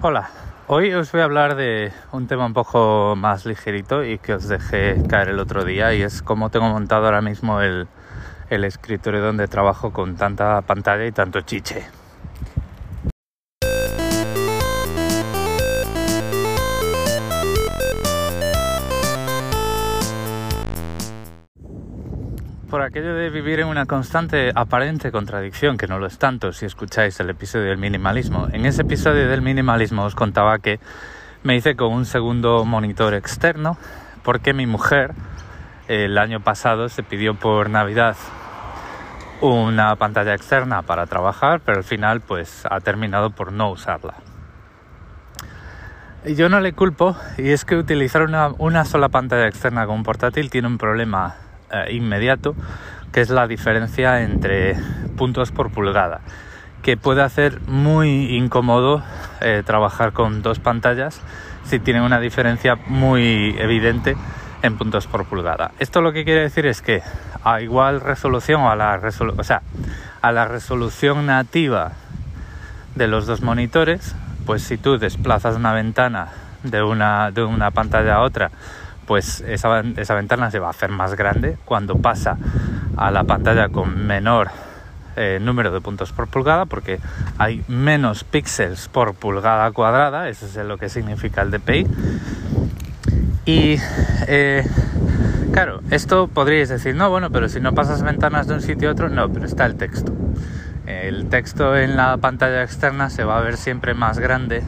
Hola, hoy os voy a hablar de un tema un poco más ligerito y que os dejé caer el otro día y es cómo tengo montado ahora mismo el, el escritorio donde trabajo con tanta pantalla y tanto chiche. Por aquello de vivir en una constante aparente contradicción, que no lo es tanto si escucháis el episodio del minimalismo. En ese episodio del minimalismo os contaba que me hice con un segundo monitor externo porque mi mujer el año pasado se pidió por Navidad una pantalla externa para trabajar, pero al final pues ha terminado por no usarla. Y yo no le culpo y es que utilizar una, una sola pantalla externa con un portátil tiene un problema inmediato, que es la diferencia entre puntos por pulgada, que puede hacer muy incómodo eh, trabajar con dos pantallas si tienen una diferencia muy evidente en puntos por pulgada. Esto lo que quiere decir es que a igual resolución o a la, o sea, a la resolución nativa de los dos monitores, pues si tú desplazas una ventana de una, de una pantalla a otra pues esa, ventana se va a hacer más grande cuando pasa a la pantalla con menor eh, número de puntos por pulgada porque hay menos píxeles por pulgada cuadrada, eso es lo que significa el DPI. Y eh, claro, esto podríais decir, no, bueno, pero si no pasas ventanas de un sitio a otro, no, pero está el texto. El texto en la pantalla externa se va a ver siempre más grande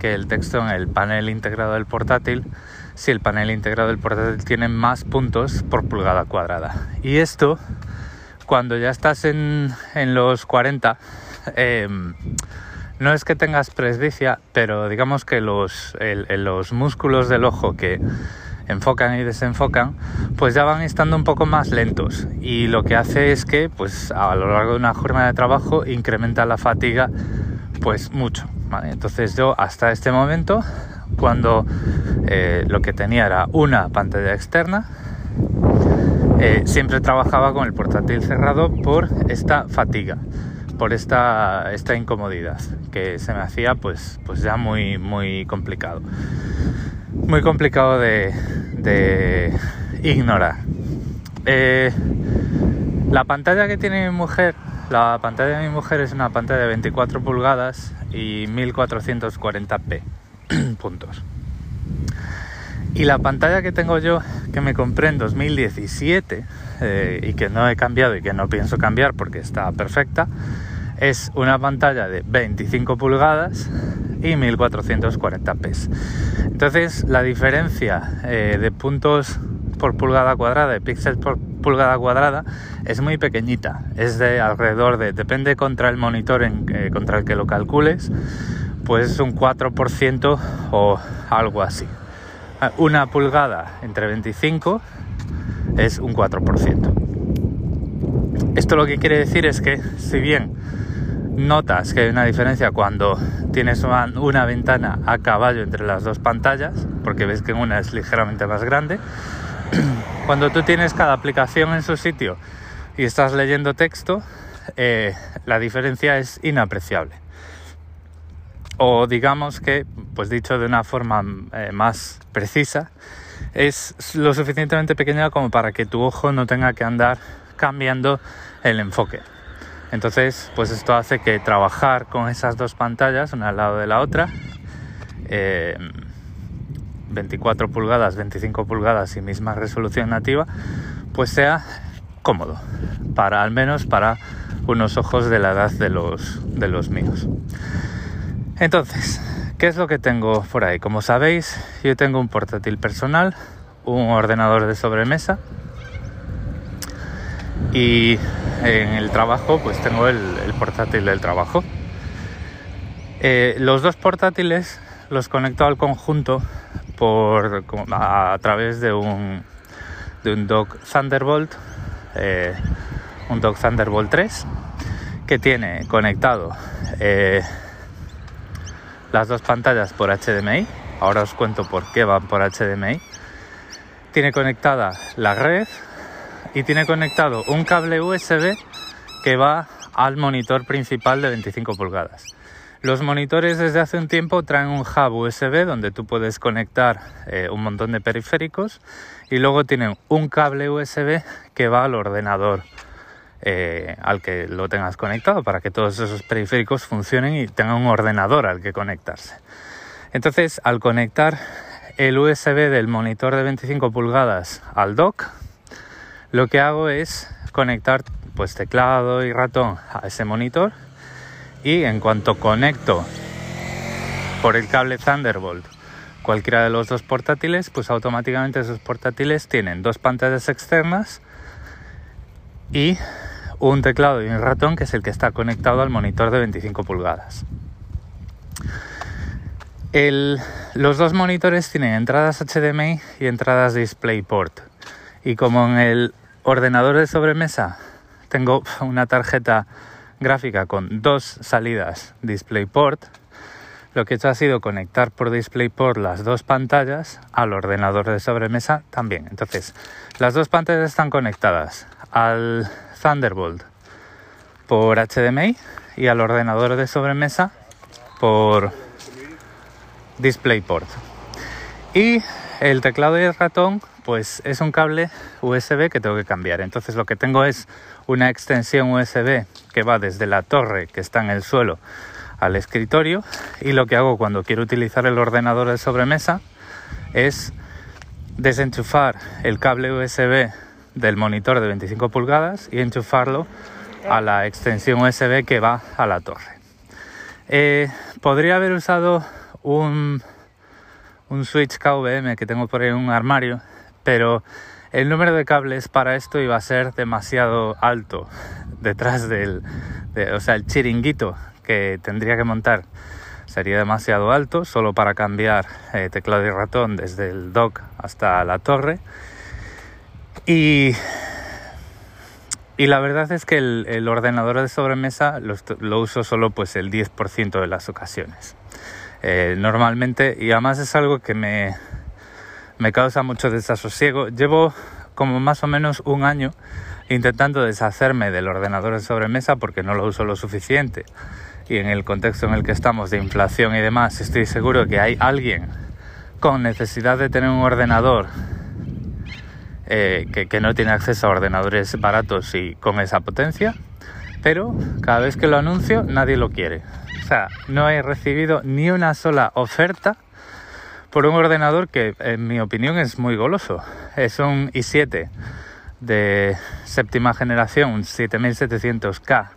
que el texto en el panel integrado del portátil si el panel integrado del portátil tiene más puntos por pulgada cuadrada. Y esto, cuando ya estás en, los 40, em, no es que tengas presbicia, pero digamos que los, los músculos del ojo que enfocan y desenfocan, pues ya van estando un poco más lentos y lo que hace es que pues a lo largo de una jornada de trabajo incrementa la fatiga pues mucho. Entonces yo hasta este momento cuando eh, lo que tenía era una pantalla externa. Eh, siempre trabajaba con el portátil cerrado por esta fatiga, por esta, esta incomodidad que se me hacía pues, pues ya muy, muy complicado. Muy complicado de, ignorar. Eh, la pantalla que tiene mi mujer, la pantalla de mi mujer es una pantalla de 24 pulgadas y 1440p puntos. Y la pantalla que tengo yo, que me compré en 2017 eh, y que no he cambiado y que no pienso cambiar porque está perfecta, es una pantalla de 25 pulgadas y 1440p. Entonces la diferencia eh, de puntos por pulgada cuadrada, de píxeles por pulgada cuadrada, es muy pequeñita. Es de alrededor de, depende contra el monitor en, eh, contra el que lo calcules, pues es un 4% o algo así. Ah, una pulgada entre 25 es un 4%. Esto lo que quiere decir es que si bien notas que hay una diferencia cuando tienes una, ventana a caballo entre las dos pantallas, porque ves que una es ligeramente más grande, cuando tú tienes cada aplicación en su sitio y estás leyendo texto, eh, la diferencia es inapreciable o digamos que, pues dicho de una forma eh, más precisa, es lo suficientemente pequeña como para que tu ojo no tenga que andar cambiando el enfoque. Entonces, pues esto hace que trabajar con esas dos pantallas, una al lado de la otra, 24 eh, pulgadas, 25 pulgadas y misma resolución nativa, pues sea cómodo, para al menos para unos ojos de la edad de los, de los míos. Entonces, ¿qué es lo que tengo por ahí? Como sabéis, yo tengo un portátil personal, un ordenador de sobremesa y en el trabajo pues tengo el, portátil del trabajo. Eh, los dos portátiles los conecto al conjunto por, a, través de un, de un dock Thunderbolt, eh, un dock Thunderbolt 3 que tiene conectado eh, las dos pantallas por HDMI. Ahora os cuento por qué van por HDMI. Tiene conectada la red y tiene conectado un cable USB que va al monitor principal de 25 pulgadas. Los monitores desde hace un tiempo traen un hub USB donde tú puedes conectar eh, un montón de periféricos y luego tienen un cable USB que va al ordenador eh, al que lo tengas conectado para que todos esos periféricos funcionen y tengan un ordenador al que conectarse. Entonces, al conectar el USB del monitor de 25 pulgadas al dock, lo que hago es conectar pues teclado y ratón a ese monitor y en cuanto conecto por el cable Thunderbolt cualquiera de los dos portátiles, pues automáticamente esos portátiles tienen dos pantallas externas y un teclado y un ratón que es el que está conectado al monitor de 25 pulgadas. los dos monitores tienen entradas HDMI y entradas DisplayPort. Y como en el ordenador de sobremesa tengo una tarjeta gráfica con dos salidas DisplayPort, lo que he hecho ha sido conectar por DisplayPort las dos pantallas al ordenador de sobremesa también. Entonces, las dos pantallas están conectadas al Thunderbolt por HDMI y al ordenador de sobremesa por DisplayPort. Y el teclado y el ratón, pues es un cable USB que tengo que cambiar. Entonces lo que tengo es una extensión USB que va desde la torre que está en el suelo al escritorio y lo que hago cuando quiero utilizar el ordenador de sobremesa es desenchufar el cable USB del monitor de 25 pulgadas y enchufarlo a la extensión USB que va a la torre. Eh, podría haber usado un, un switch KVM que tengo por ahí en un armario, pero el número de cables para esto iba a ser demasiado alto detrás del, o sea, el chiringuito que tendría que montar sería demasiado alto solo para cambiar eh, teclado y ratón desde el dock hasta la torre y, y la verdad es que el, ordenador de sobremesa lo, uso solo pues el 10% de las ocasiones eh, normalmente y además es algo que me me causa mucho desasosiego. Llevo como más o menos un año intentando deshacerme del ordenador de sobremesa porque no lo uso lo suficiente. Y en el contexto en el que estamos de inflación y demás, estoy seguro que hay alguien con necesidad de tener un ordenador eh, que, no tiene acceso a ordenadores baratos y con esa potencia, pero cada vez que lo anuncio nadie lo quiere. O sea, no he recibido ni una sola oferta por un ordenador que en mi opinión es muy goloso. Es un i7 de séptima generación, un 7700K,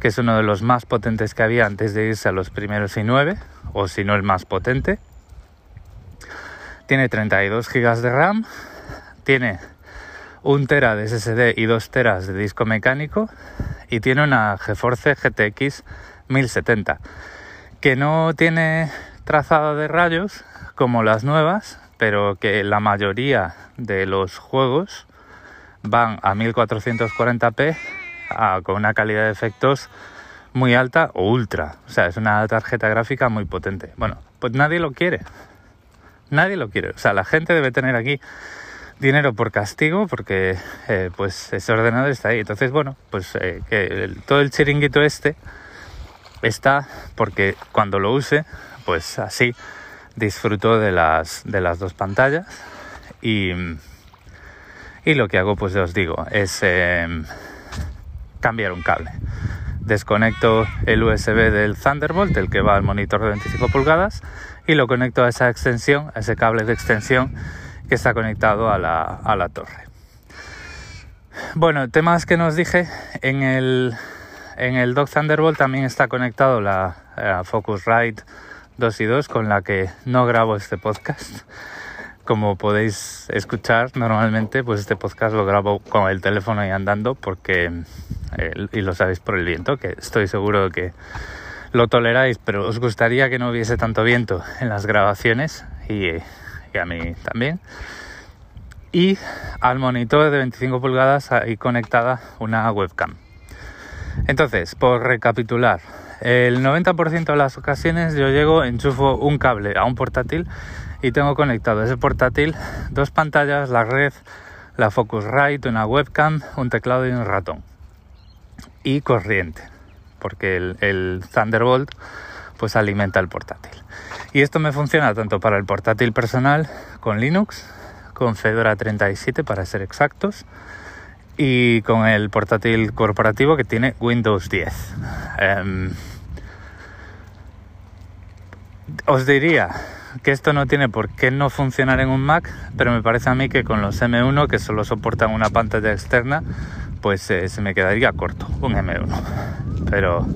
que es uno de los más potentes que había antes de irse a los primeros i9, o si no el más potente. Tiene 32 GB de RAM, tiene un tera de SSD y 2 teras de disco mecánico y tiene una GeForce GTX 1070 que no tiene trazado de rayos como las nuevas, pero que la mayoría de los juegos van a 1440p con una calidad de efectos muy alta o ultra. O sea, es una tarjeta gráfica muy potente. Bueno, pues nadie lo quiere. Nadie lo quiere. O sea, la gente debe tener aquí dinero por castigo porque eh, pues ese ordenador está ahí. Entonces, bueno, pues eh, que todo el chiringuito este está porque cuando lo use, pues así disfruto de las, de las dos pantallas y, y lo que hago pues os digo es em, cambiar un cable desconecto el USB del Thunderbolt el que va al monitor de 25 pulgadas y lo conecto a esa extensión a ese cable de extensión que está conectado a la, a la torre bueno temas que nos dije en el en el dock Thunderbolt también está conectado la, la Focusrite 2 y 2 con la que no grabo este podcast. Como podéis escuchar normalmente, pues este podcast lo grabo con el teléfono y andando porque, eh, y lo sabéis por el viento, que estoy seguro de que lo toleráis, pero os gustaría que no hubiese tanto viento en las grabaciones y, a mí también. Y al monitor de 25 pulgadas ahí conectada una webcam. Entonces, por recapitular, el 90% de las ocasiones yo llego, enchufo un cable a un portátil y tengo conectado ese portátil dos pantallas, la red, la Focusrite, una webcam, un teclado y un ratón. Y corriente, porque el, Thunderbolt pues alimenta el portátil. Y esto me funciona tanto para el portátil personal con Linux, con Fedora 37 para ser exactos, y con el portátil corporativo que tiene Windows 10. Em, os diría que esto no tiene por qué no funcionar en un Mac, pero me parece a mí que con los M1 que solo soportan una pantalla externa, pues eh, se me quedaría corto un M1. Pero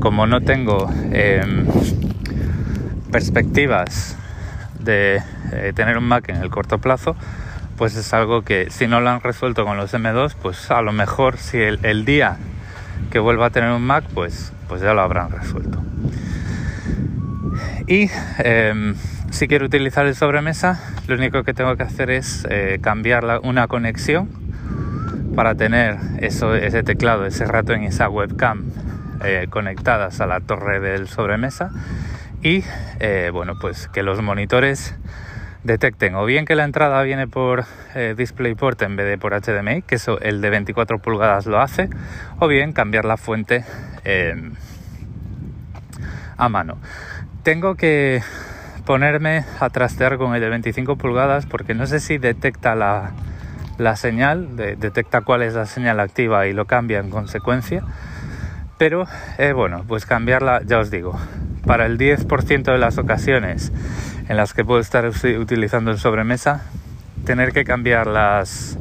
como no tengo em, perspectivas de eh, tener un Mac en el corto plazo, pues es algo que si no lo han resuelto con los M2, pues a lo mejor si el, día que vuelva a tener un Mac, pues, pues ya lo habrán resuelto. Y em, si quiero utilizar el sobremesa, lo único que tengo que hacer es eh, cambiar una conexión para tener ese teclado, ese ratón y esa webcam eh, conectadas a la torre del sobremesa y eh, bueno pues que los monitores detecten o bien que la entrada viene por eh, DisplayPort en vez de por HDMI, que eso el de 24 pulgadas lo hace, o bien cambiar la fuente em, a mano. Tengo que ponerme a trastear con el de 25 pulgadas porque no sé si detecta la, señal, detecta cuál es la señal activa y lo cambia en consecuencia. Pero eh, bueno, pues cambiarla, ya os digo, para el 10% de las ocasiones en las que puedo estar utilizando el sobremesa, tener que cambiar las,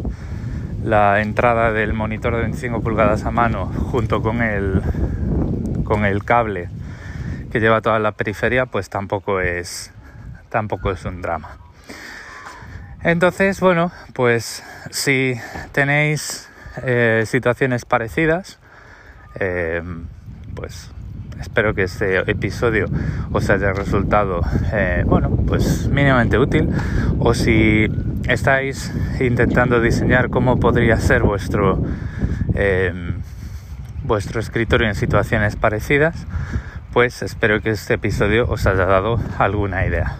la entrada del monitor de 25 pulgadas a mano junto con el, con el cable que lleva toda la periferia, pues tampoco es, tampoco es un drama. Entonces, bueno, pues si tenéis eh, situaciones parecidas, eh, pues espero que este episodio os haya resultado, eh, bueno, pues mínimamente útil. O si estáis intentando diseñar cómo podría ser vuestro, vuestro escritorio en situaciones parecidas, pues espero que este episodio os haya dado alguna idea.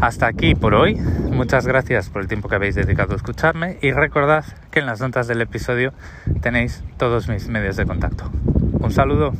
Hasta aquí por hoy. Muchas gracias por el tiempo que habéis dedicado a escucharme y recordad que en las notas del episodio tenéis todos mis medios de contacto. Un saludo.